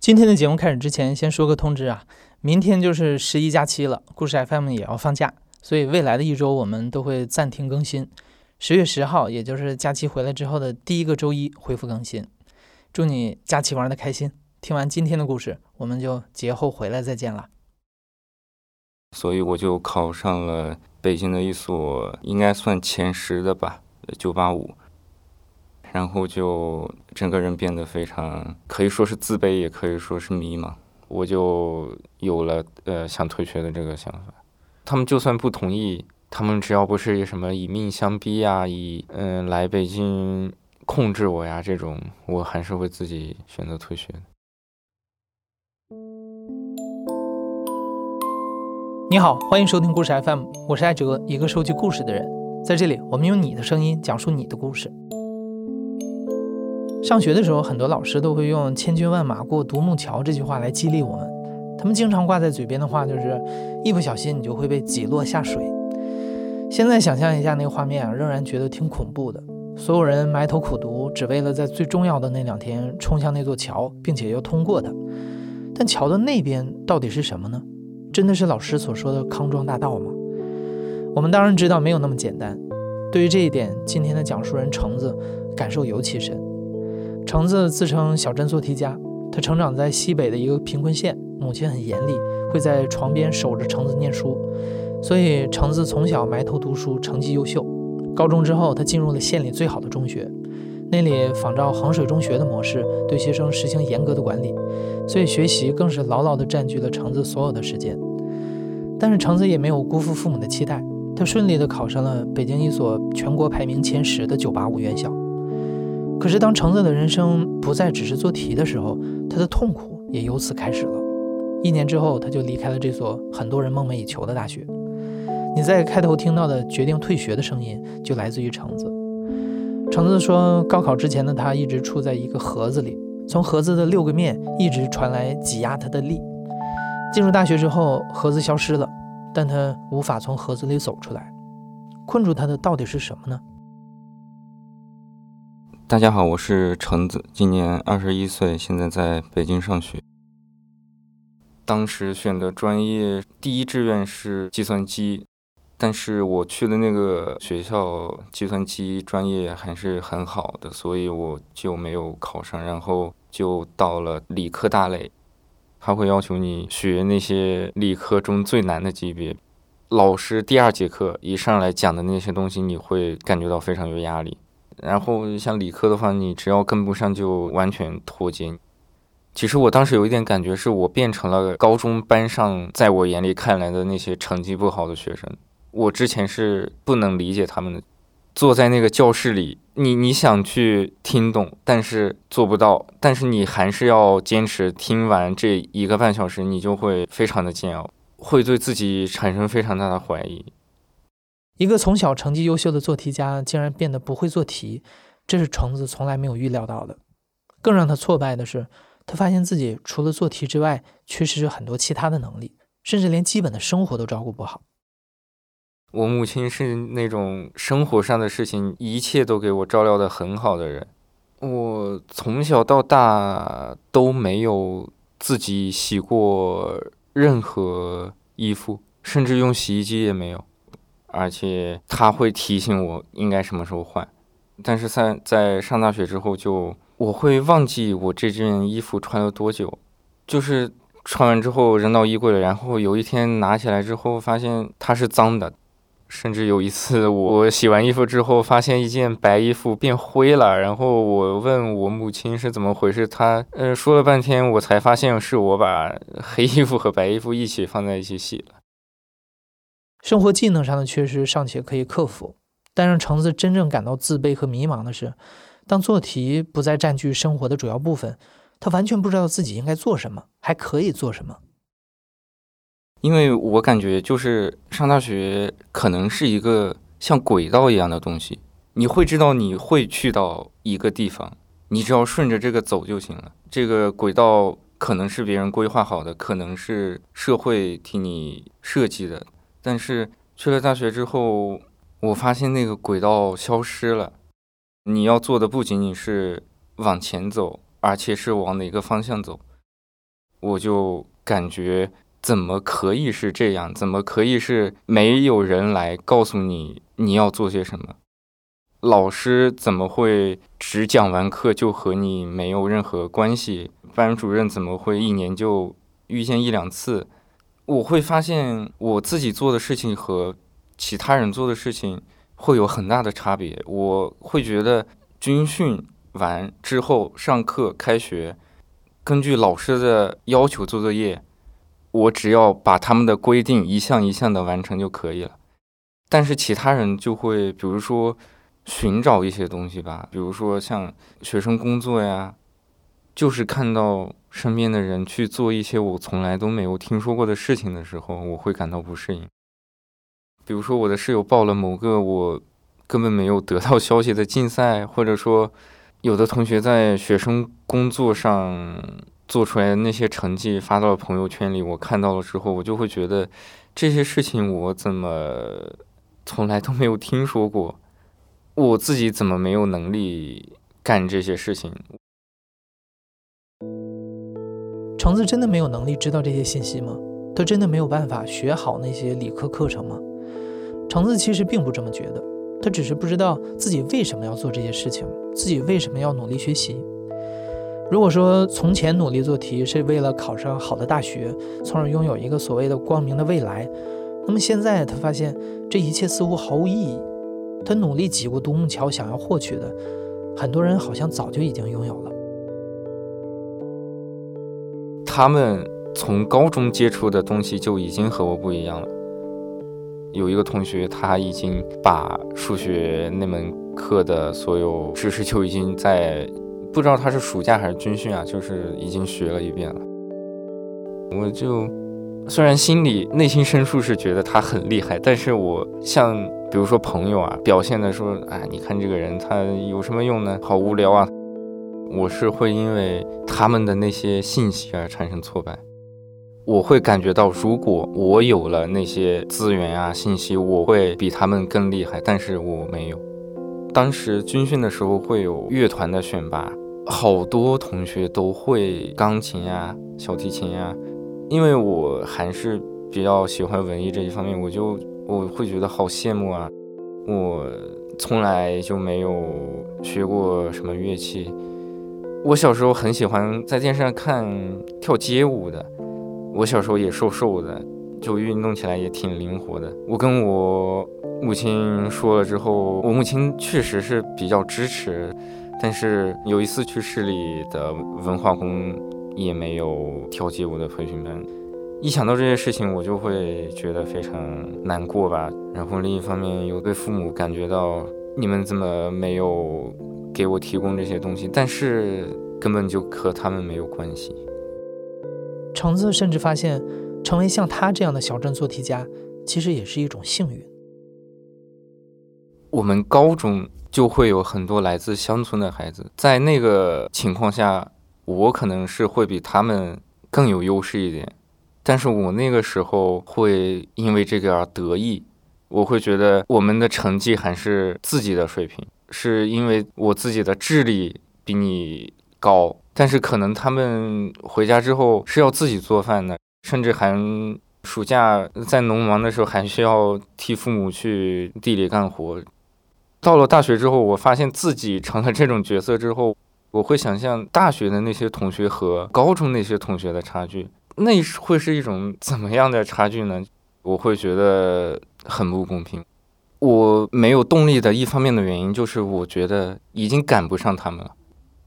今天的节目开始之前，先说个通知啊，明天就是十一假期了，故事 FM 也要放假，所以未来的一周我们都会暂停更新。十月十号，也就是假期回来之后的第一个周一恢复更新。祝你假期玩的开心！听完今天的故事，我们就节后回来再见了。所以我就考上了北京的一所应该算前十的吧，九八五。然后就整个人变得非常，可以说是自卑，也可以说是迷茫。我就有了呃想退学的这个想法。他们就算不同意，他们只要不是什么以命相逼呀，以嗯来北京控制我呀这种，我还是会自己选择退学。你好，欢迎收听故事 FM，我是艾哲，一个收集故事的人。在这里，我们用你的声音讲述你的故事。上学的时候，很多老师都会用“千军万马过独木桥”这句话来激励我们。他们经常挂在嘴边的话就是“一不小心你就会被挤落下水”。现在想象一下那个画面啊，仍然觉得挺恐怖的。所有人埋头苦读，只为了在最重要的那两天冲向那座桥，并且要通过它。但桥的那边到底是什么呢？真的是老师所说的康庄大道吗？我们当然知道没有那么简单。对于这一点，今天的讲述人橙子感受尤其深。橙子自称小镇做题家，他成长在西北的一个贫困县，母亲很严厉，会在床边守着橙子念书，所以橙子从小埋头读书，成绩优秀。高中之后，他进入了县里最好的中学，那里仿照衡水中学的模式，对学生实行严格的管理，所以学习更是牢牢地占据了橙子所有的时间。但是橙子也没有辜负父母的期待，他顺利地考上了北京一所全国排名前十的985院校。可是，当橙子的人生不再只是做题的时候，他的痛苦也由此开始了。一年之后，他就离开了这所很多人梦寐以求的大学。你在开头听到的决定退学的声音，就来自于橙子。橙子说，高考之前的他一直处在一个盒子里，从盒子的六个面一直传来挤压他的力。进入大学之后，盒子消失了，但他无法从盒子里走出来。困住他的到底是什么呢？大家好，我是橙子，今年二十一岁，现在在北京上学。当时选的专业第一志愿是计算机，但是我去的那个学校计算机专业还是很好的，所以我就没有考上，然后就到了理科大类，他会要求你学那些理科中最难的级别，老师第二节课一上来讲的那些东西，你会感觉到非常有压力。然后像理科的话，你只要跟不上就完全脱节。其实我当时有一点感觉，是我变成了高中班上在我眼里看来的那些成绩不好的学生。我之前是不能理解他们的，坐在那个教室里，你你想去听懂，但是做不到，但是你还是要坚持听完这一个半小时，你就会非常的煎熬，会对自己产生非常大的怀疑。一个从小成绩优秀的做题家，竟然变得不会做题，这是橙子从来没有预料到的。更让他挫败的是，他发现自己除了做题之外，缺失很多其他的能力，甚至连基本的生活都照顾不好。我母亲是那种生活上的事情一切都给我照料的很好的人，我从小到大都没有自己洗过任何衣服，甚至用洗衣机也没有。而且他会提醒我应该什么时候换，但是在在上大学之后，就我会忘记我这件衣服穿了多久，就是穿完之后扔到衣柜了，然后有一天拿起来之后发现它是脏的，甚至有一次我洗完衣服之后发现一件白衣服变灰了，然后我问我母亲是怎么回事，她呃说了半天，我才发现是我把黑衣服和白衣服一起放在一起洗了。生活技能上的缺失尚且可以克服，但让橙子真正感到自卑和迷茫的是，当做题不再占据生活的主要部分，他完全不知道自己应该做什么，还可以做什么。因为我感觉，就是上大学可能是一个像轨道一样的东西，你会知道你会去到一个地方，你只要顺着这个走就行了。这个轨道可能是别人规划好的，可能是社会替你设计的。但是去了大学之后，我发现那个轨道消失了。你要做的不仅仅是往前走，而且是往哪个方向走。我就感觉怎么可以是这样？怎么可以是没有人来告诉你你要做些什么？老师怎么会只讲完课就和你没有任何关系？班主任怎么会一年就遇见一两次？我会发现我自己做的事情和其他人做的事情会有很大的差别。我会觉得军训完之后上课开学，根据老师的要求做作业，我只要把他们的规定一项一项的完成就可以了。但是其他人就会，比如说。寻找一些东西吧，比如说像学生工作呀，就是看到身边的人去做一些我从来都没有听说过的事情的时候，我会感到不适应。比如说我的室友报了某个我根本没有得到消息的竞赛，或者说有的同学在学生工作上做出来的那些成绩发到了朋友圈里，我看到了之后，我就会觉得这些事情我怎么从来都没有听说过。我自己怎么没有能力干这些事情？橙子真的没有能力知道这些信息吗？他真的没有办法学好那些理科课程吗？橙子其实并不这么觉得，他只是不知道自己为什么要做这些事情，自己为什么要努力学习。如果说从前努力做题是为了考上好的大学，从而拥有一个所谓的光明的未来，那么现在他发现这一切似乎毫无意义。他努力挤过独木桥，想要获取的，很多人好像早就已经拥有了。他们从高中接触的东西就已经和我不一样了。有一个同学，他已经把数学那门课的所有知识就已经在，不知道他是暑假还是军训啊，就是已经学了一遍了。我就虽然心里内心深处是觉得他很厉害，但是我像。比如说朋友啊，表现的说，哎，你看这个人他有什么用呢？好无聊啊！我是会因为他们的那些信息而产生挫败。我会感觉到，如果我有了那些资源啊、信息，我会比他们更厉害。但是我没有。当时军训的时候会有乐团的选拔，好多同学都会钢琴呀、小提琴呀。因为我还是比较喜欢文艺这一方面，我就。我会觉得好羡慕啊！我从来就没有学过什么乐器。我小时候很喜欢在电视上看跳街舞的。我小时候也瘦瘦的，就运动起来也挺灵活的。我跟我母亲说了之后，我母亲确实是比较支持。但是有一次去市里的文化宫，也没有跳街舞的培训班。一想到这些事情，我就会觉得非常难过吧。然后另一方面又对父母感觉到，你们怎么没有给我提供这些东西？但是根本就和他们没有关系。橙子甚至发现，成为像他这样的小镇做题家，其实也是一种幸运。我们高中就会有很多来自乡村的孩子，在那个情况下，我可能是会比他们更有优势一点。但是我那个时候会因为这个而得意，我会觉得我们的成绩还是自己的水平，是因为我自己的智力比你高。但是可能他们回家之后是要自己做饭的，甚至还暑假在农忙的时候还需要替父母去地里干活。到了大学之后，我发现自己成了这种角色之后，我会想象大学的那些同学和高中那些同学的差距。那会是一种怎么样的差距呢？我会觉得很不公平。我没有动力的一方面的原因就是，我觉得已经赶不上他们了。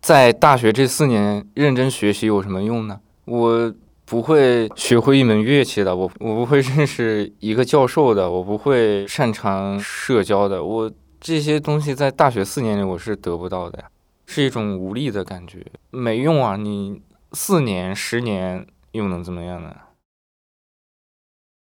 在大学这四年认真学习有什么用呢？我不会学会一门乐器的，我我不会认识一个教授的，我不会擅长社交的。我这些东西在大学四年里我是得不到的呀，是一种无力的感觉，没用啊！你四年、十年。又能怎么样呢？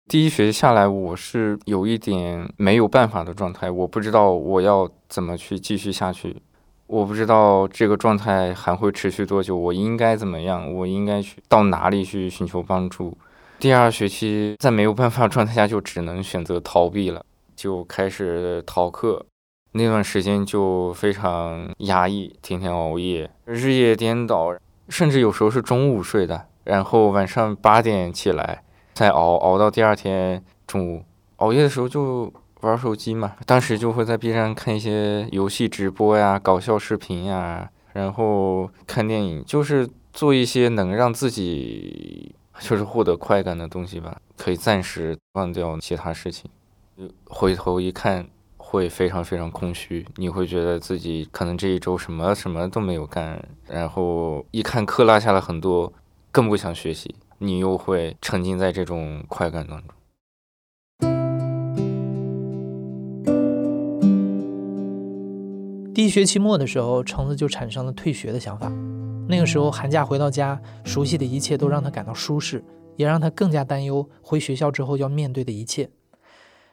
第一学期下来，我是有一点没有办法的状态。我不知道我要怎么去继续下去，我不知道这个状态还会持续多久。我应该怎么样？我应该去到哪里去寻求帮助？第二学期在没有办法状态下，就只能选择逃避了，就开始逃课。那段时间就非常压抑，天天熬夜，日夜颠倒，甚至有时候是中午睡的。然后晚上八点起来再熬，熬到第二天中午。熬夜的时候就玩手机嘛，当时就会在 B 站看一些游戏直播呀、搞笑视频呀，然后看电影，就是做一些能让自己就是获得快感的东西吧，可以暂时忘掉其他事情。回头一看，会非常非常空虚，你会觉得自己可能这一周什么什么都没有干，然后一看课落下了很多，更不想学习，你又会沉浸在这种快感当中。第一学期末的时候，橙子就产生了退学的想法。那个时候寒假回到家，熟悉的一切都让他感到舒适，也让他更加担忧回学校之后要面对的一切。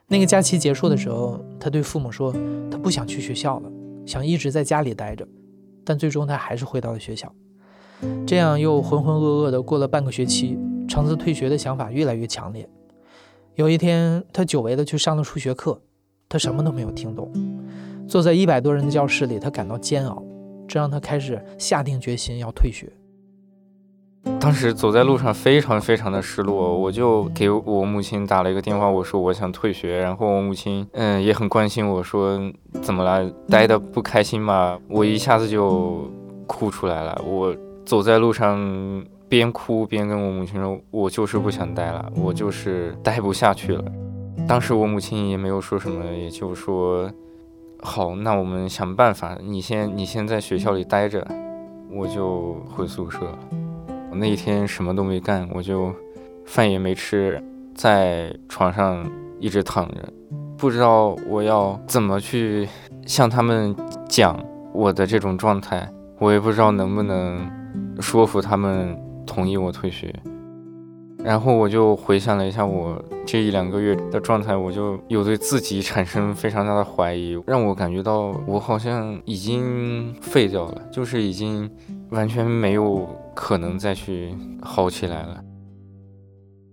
那个假期结束的时候，他对父母说，他不想去学校了，想一直在家里待着。但最终他还是回到了学校。这样又浑浑噩噩的过了半个学期，橙子退学的想法越来越强烈。有一天，他久违的去上了数学课，他什么都没有听懂。坐在一百多人的教室里，他感到煎熬，这让他开始下定决心要退学。当时走在路上非常非常的失落，我就给我母亲打了一个电话，我说我想退学。然后我母亲嗯也很关心我说怎么了，待的不开心吗？我一下子就哭出来了。我走在路上边哭边跟我母亲说，我就是不想待了，我就是待不下去了。当时我母亲也没有说什么，也就说。好，那我们想办法。你先，你先在学校里待着，我就回宿舍了。我那一天什么都没干，我就饭也没吃，在床上一直躺着，不知道我要怎么去向他们讲我的这种状态，我也不知道能不能说服他们同意我退学。然后我就回想了一下我这一两个月的状态，我就有对自己产生非常大的怀疑，让我感觉到我好像已经废掉了，就是已经完全没有可能再去好起来了。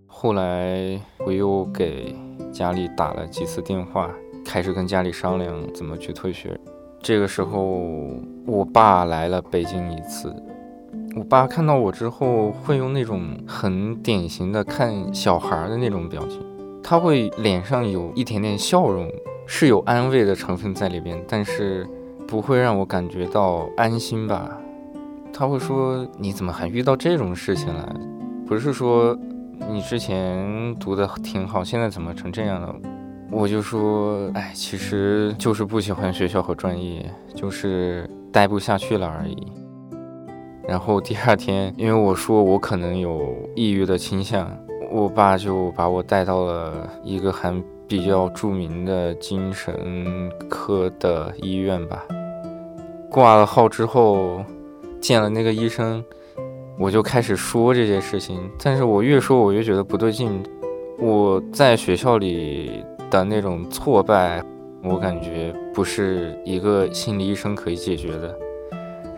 后来我又给家里打了几次电话，开始跟家里商量怎么去退学。这个时候，我爸来了北京一次。我爸看到我之后，会用那种很典型的看小孩的那种表情，他会脸上有一点点笑容，是有安慰的成分在里边，但是不会让我感觉到安心吧？他会说：“你怎么还遇到这种事情了？不是说你之前读的挺好，现在怎么成这样了？”我就说：“哎，其实就是不喜欢学校和专业，就是待不下去了而已。”然后第二天，因为我说我可能有抑郁的倾向，我爸就把我带到了一个还比较著名的精神科的医院吧。挂了号之后，见了那个医生，我就开始说这件事情。但是我越说，我越觉得不对劲。我在学校里的那种挫败，我感觉不是一个心理医生可以解决的。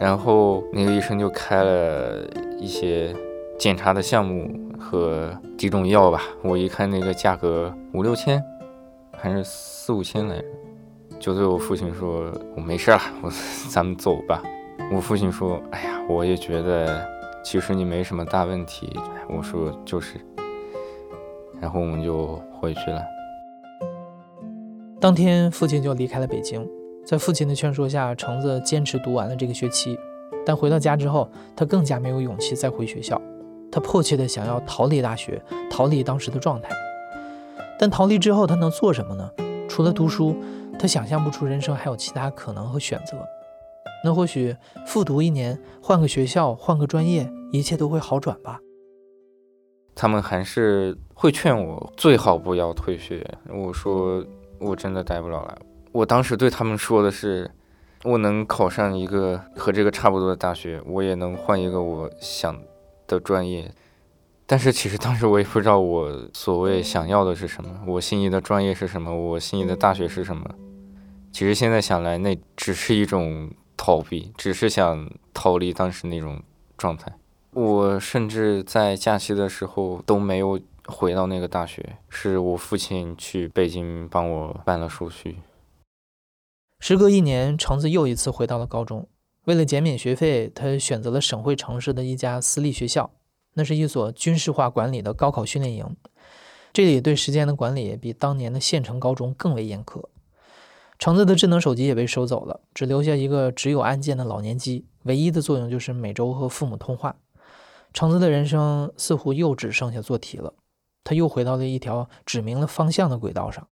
然后那个医生就开了一些检查的项目和几种药吧。我一看那个价格五六千，还是四五千来着，就对我父亲说：“我没事了，我咱们走吧。”我父亲说：“哎呀，我也觉得其实你没什么大问题。”我说：“就是。”然后我们就回去了。当天父亲就离开了北京。在父亲的劝说下，橙子坚持读完了这个学期。但回到家之后，他更加没有勇气再回学校。他迫切地想要逃离大学，逃离当时的状态。但逃离之后，他能做什么呢？除了读书，他想象不出人生还有其他可能和选择。那或许复读一年，换个学校，换个专业，一切都会好转吧。他们还是会劝我最好不要退学。我说我真的待不了了。我当时对他们说的是，我能考上一个和这个差不多的大学，我也能换一个我想的专业。但是其实当时我也不知道我所谓想要的是什么，我心仪的专业是什么，我心仪的大学是什么。其实现在想来，那只是一种逃避，只是想逃离当时那种状态。我甚至在假期的时候都没有回到那个大学，是我父亲去北京帮我办了手续。时隔一年，橙子又一次回到了高中。为了减免学费，他选择了省会城市的一家私立学校。那是一所军事化管理的高考训练营，这里对时间的管理比当年的县城高中更为严苛。橙子的智能手机也被收走了，只留下一个只有按键的老年机，唯一的作用就是每周和父母通话。橙子的人生似乎又只剩下做题了，他又回到了一条指明了方向的轨道上。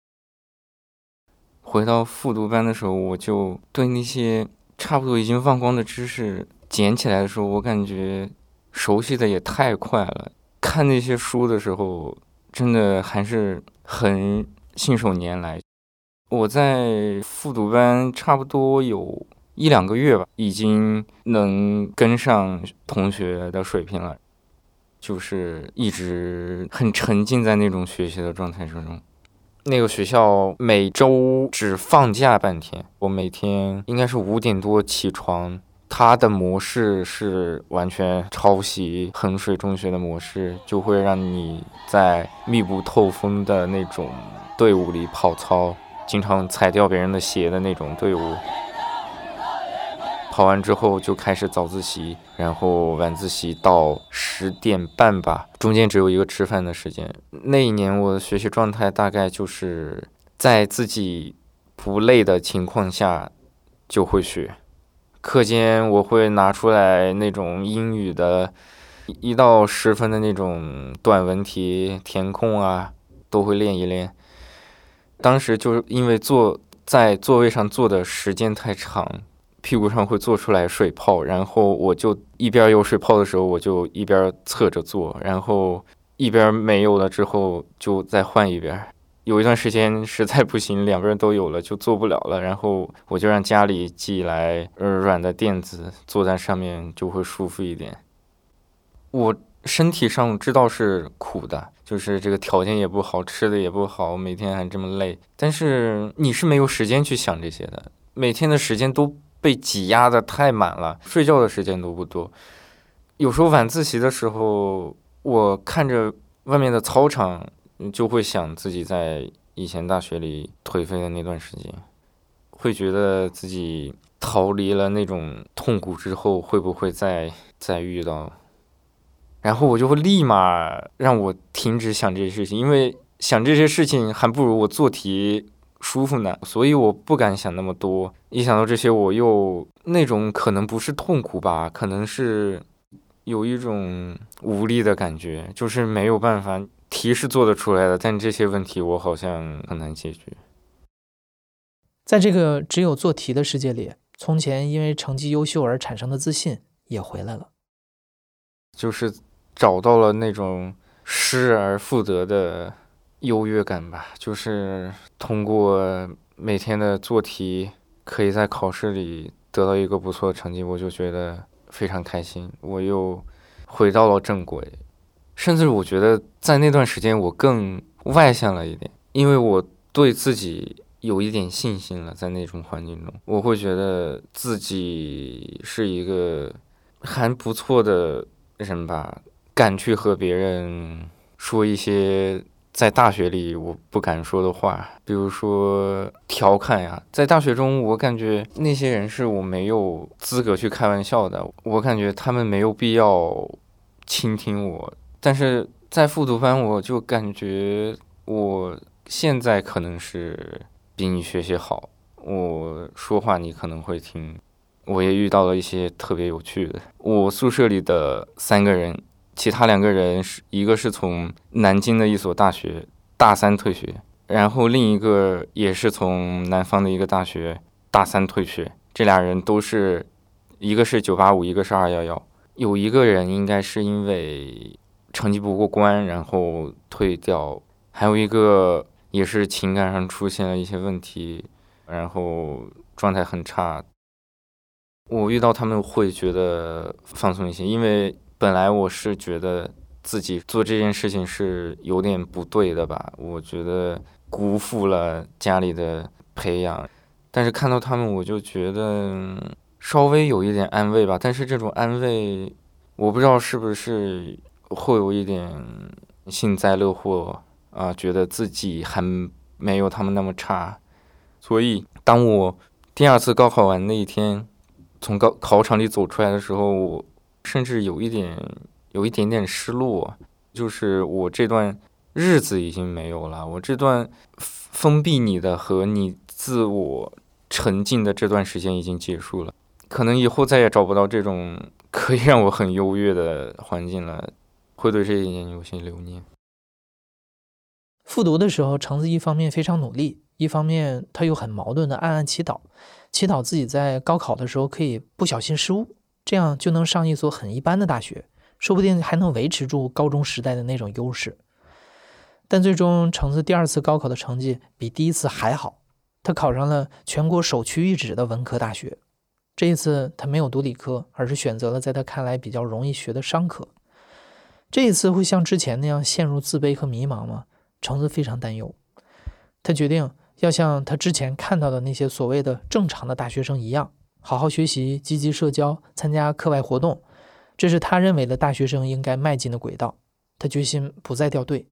回到复读班的时候，我就对那些差不多已经忘光的知识捡起来的时候，我感觉熟悉的也太快了。看那些书的时候，真的还是很信手拈来。我在复读班差不多有一两个月吧，已经能跟上同学的水平了，就是一直很沉浸在那种学习的状态之中。那个学校每周只放假半天，我每天应该是五点多起床。它的模式是完全抄袭衡水中学的模式，就会让你在密不透风的那种队伍里跑操。经常踩掉别人的鞋的那种队伍，跑完之后就开始早自习，然后晚自习到十点半吧，中间只有一个吃饭的时间。那一年我的学习状态大概就是在自己不累的情况下就会学。课间我会拿出来那种英语的一到十分的那种短文题填空啊，都会练一练。当时就是因为坐在座位上坐的时间太长，屁股上会做出来水泡，然后我就一边有水泡的时候，我就一边侧着坐，然后一边没有了之后就再换一边。有一段时间实在不行，两个人都有了就做不了了，然后我就让家里寄来呃软的垫子，坐在上面就会舒服一点。我。身体上知道是苦的，就是这个条件也不好，吃的也不好，每天还这么累。但是你是没有时间去想这些的，每天的时间都被挤压的太满了，睡觉的时间都不多。有时候晚自习的时候，我看着外面的操场，就会想自己在以前大学里颓废的那段时间，会觉得自己逃离了那种痛苦之后，会不会再再遇到？然后我就会立马让我停止想这些事情，因为想这些事情还不如我做题舒服呢，所以我不敢想那么多。一想到这些，我又那种可能不是痛苦吧，可能是有一种无力的感觉，就是没有办法，题是做得出来的，但这些问题我好像很难解决。在这个只有做题的世界里，从前因为成绩优秀而产生的自信也回来了，就是。找到了那种失而复得的优越感吧，就是通过每天的做题，可以在考试里得到一个不错的成绩，我就觉得非常开心。我又回到了正轨，甚至我觉得在那段时间我更外向了一点，因为我对自己有一点信心了。在那种环境中，我会觉得自己是一个还不错的人吧。敢去和别人说一些在大学里我不敢说的话，比如说调侃呀。在大学中，我感觉那些人是我没有资格去开玩笑的，我感觉他们没有必要倾听我。但是在复读班，我就感觉我现在可能是比你学习好，我说话你可能会听。我也遇到了一些特别有趣的，我宿舍里的三个人。其他两个人是一个是从南京的一所大学大三退学，然后另一个也是从南方的一个大学大三退学。这俩人都是，一个是九八五，一个是二幺幺。有一个人应该是因为成绩不过关，然后退掉；还有一个也是情感上出现了一些问题，然后状态很差。我遇到他们会觉得放松一些，因为。本来我是觉得自己做这件事情是有点不对的吧，我觉得辜负了家里的培养，但是看到他们，我就觉得稍微有一点安慰吧。但是这种安慰，我不知道是不是会有一点幸灾乐祸啊，觉得自己还没有他们那么差。所以当我第二次高考完那一天，从高考场里走出来的时候，我。甚至有一点有一点点失落，就是我这段日子已经没有了，我这段封闭你的和你自我沉浸的这段时间已经结束了，可能以后再也找不到这种 可以让我很优越的环境了，会对这一点有些留念。复读的时候，橙子一方面非常努力，一方面他又很矛盾的暗暗祈祷，祈祷自己在高考的时候可以不小心失误，这样就能上一所很一般的大学，说不定还能维持住高中时代的那种优势。但最终，橙子第二次高考的成绩比第一次还好，他考上了全国首屈一指的文科大学。这一次，他没有读理科，而是选择了在他看来比较容易学的商科。这一次会像之前那样陷入自卑和迷茫吗？橙子非常担忧，他决定要像他之前看到的那些所谓的正常的大学生一样，好好学习，积极社交，参加课外活动，这是他认为的大学生应该迈进的轨道。他决心不再掉队。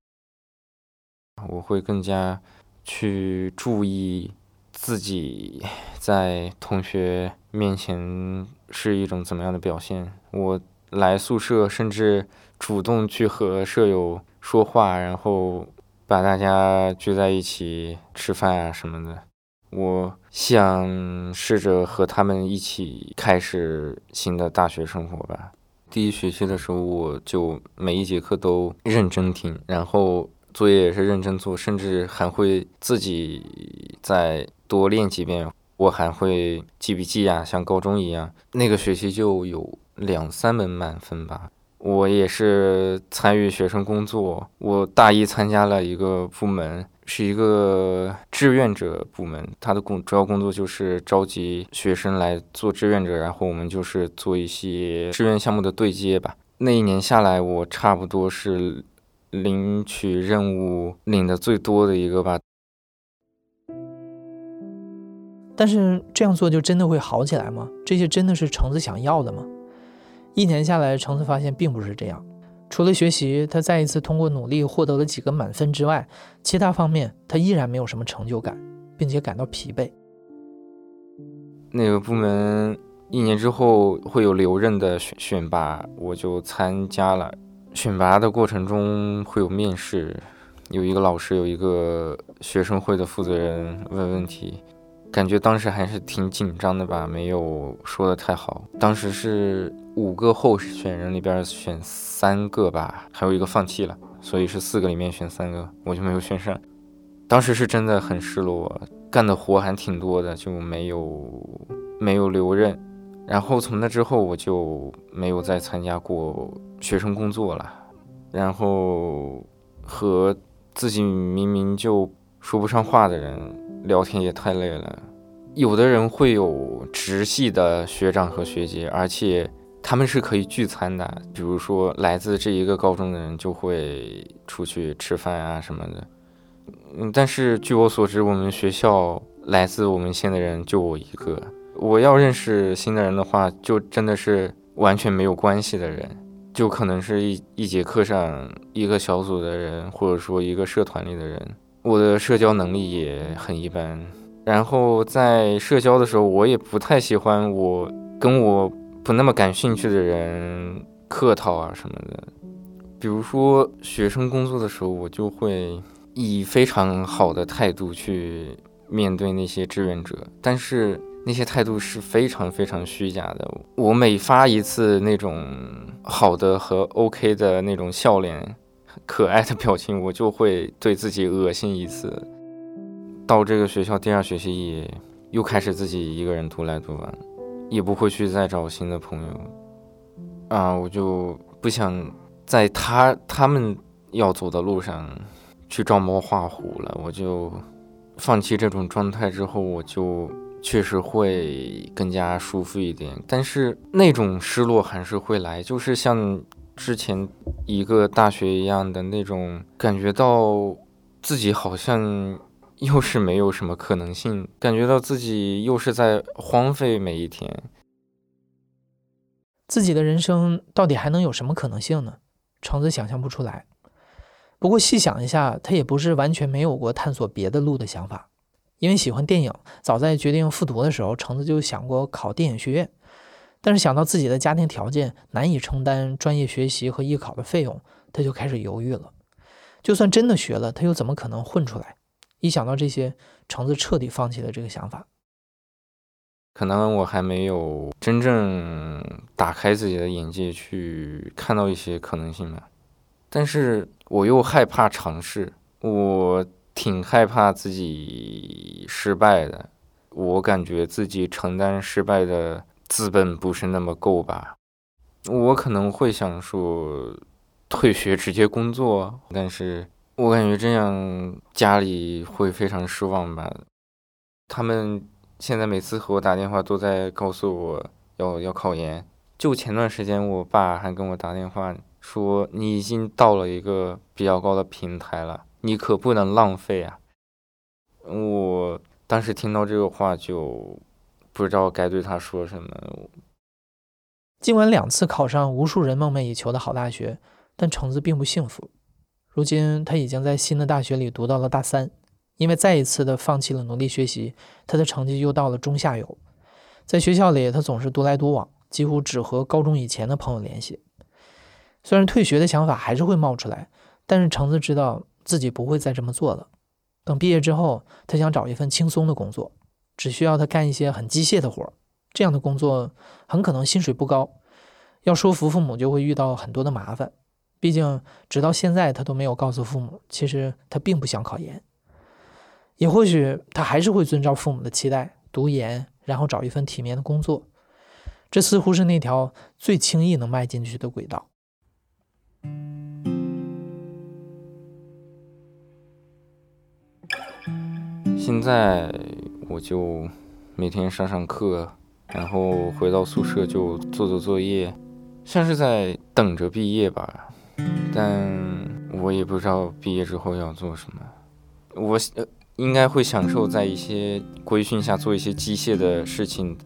我会更加去注意自己在同学面前是一种怎么样的表现。我来宿舍，甚至主动去和舍友说话，然后。把大家聚在一起吃饭啊什么的，我想试着和他们一起开始新的大学生活吧。第一学期的时候，我就每一节课都认真听，然后作业也是认真做，甚至还会自己再多练几遍。我还会记笔记啊，像高中一样。那个学期就有两三门满分吧。我也是参与学生工作。我大一参加了一个部门，是一个志愿者部门。他的工主要工作就是召集学生来做志愿者，然后我们就是做一些志愿项目的对接吧。那一年下来，我差不多是领取任务领的最多的一个吧。但是这样做就真的会好起来吗？这些真的是橙子想要的吗？一年下来，橙子发现并不是这样。除了学习，他再一次通过努力获得了几个满分之外，其他方面他依然没有什么成就感，并且感到疲惫。那个部门一年之后会有留任的选选拔，我就参加了。选拔的过程中会有面试，有一个老师，有一个学生会的负责人问问题。感觉当时还是挺紧张的吧，没有说的太好。当时是五个候选人里边选三个吧，还有一个放弃了，所以是四个里面选三个，我就没有选上。当时是真的很失落，干的活还挺多的，就没有没有留任。然后从那之后我就没有再参加过学生工作了。然后和自己明明就说不上话的人。聊天也太累了，有的人会有直系的学长和学姐，而且他们是可以聚餐的。比如说来自这一个高中的人就会出去吃饭啊什么的。嗯，但是据我所知，我们学校来自我们县的人就我一个。我要认识新的人的话，就真的是完全没有关系的人，就可能是一一节课上一个小组的人，或者说一个社团里的人。我的社交能力也很一般，然后在社交的时候，我也不太喜欢我跟我不那么感兴趣的人客套啊什么的。比如说学生工作的时候，我就会以非常好的态度去面对那些志愿者，但是那些态度是非常非常虚假的。我每发一次那种好的和 OK 的那种笑脸。可爱的表情，我就会对自己恶心一次。到这个学校第二学期也又开始自己一个人独来独往，也不会去再找新的朋友。啊，我就不想在他他们要走的路上去照猫画虎了。我就放弃这种状态之后，我就确实会更加舒服一点。但是那种失落还是会来，就是像。之前一个大学一样的那种感觉到自己好像又是没有什么可能性，感觉到自己又是在荒废每一天。自己的人生到底还能有什么可能性呢？橙子想象不出来。不过细想一下，他也不是完全没有过探索别的路的想法。因为喜欢电影，早在决定复读的时候，橙子就想过考电影学院。但是想到自己的家庭条件难以承担专业学习和艺考的费用，他就开始犹豫了。就算真的学了，他又怎么可能混出来？一想到这些，橙子彻底放弃了这个想法。可能我还没有真正打开自己的眼界，去看到一些可能性吧。但是我又害怕尝试，我挺害怕自己失败的。我感觉自己承担失败的。资本不是那么够吧？我可能会想说退学直接工作，但是我感觉这样家里会非常失望吧。他们现在每次和我打电话都在告诉我要要考研。就前段时间，我爸还跟我打电话说：“你已经到了一个比较高的平台了，你可不能浪费啊！”我当时听到这个话就。不知道该对他说什么。尽管两次考上无数人梦寐以求的好大学，但橙子并不幸福。如今他已经在新的大学里读到了大三，因为再一次的放弃了努力学习，他的成绩又到了中下游。在学校里，他总是独来独往，几乎只和高中以前的朋友联系。虽然退学的想法还是会冒出来，但是橙子知道自己不会再这么做了。等毕业之后，他想找一份轻松的工作。只需要他干一些很机械的活儿，这样的工作很可能薪水不高，要说服父母就会遇到很多的麻烦。毕竟直到现在他都没有告诉父母，其实他并不想考研。也或许他还是会遵照父母的期待读研，然后找一份体面的工作。这似乎是那条最轻易能迈进去的轨道。现在。我就每天上上课，然后回到宿舍就做做作业，像是在等着毕业吧。但我也不知道毕业之后要做什么。我呃应该会享受在一些规训下做一些机械的事情。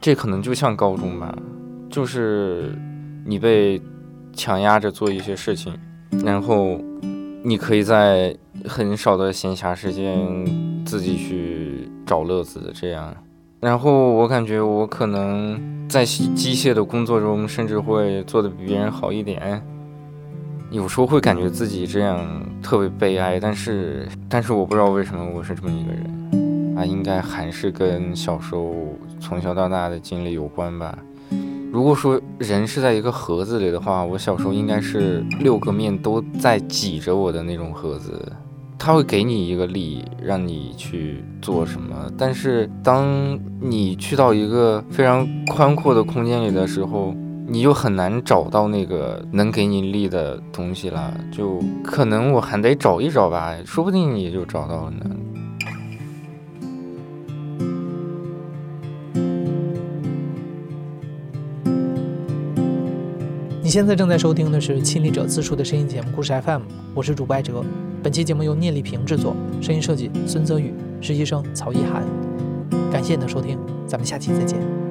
这可能就像高中吧，就是你被强压着做一些事情，然后你可以在很少的闲暇时间自己去。找乐子的这样，然后我感觉我可能在机械的工作中，甚至会做的比别人好一点。有时候会感觉自己这样特别悲哀，但是，但是我不知道为什么我是这么一个人啊，应该还是跟小时候从小到大的经历有关吧。如果说人是在一个盒子里的话，我小时候应该是六个面都在挤着我的那种盒子。他会给你一个力，让你去做什么。但是当你去到一个非常宽阔的空间里的时候，你就很难找到那个能给你力的东西了。就可能我还得找一找吧，说不定你就找到了呢。现在正在收听的是《亲历者自述》的声音节目故事 FM，我是主播艾哲。本期节目由聂丽萍制作，声音设计孙泽宇，实习生曹一涵。感谢你的收听，咱们下期再见。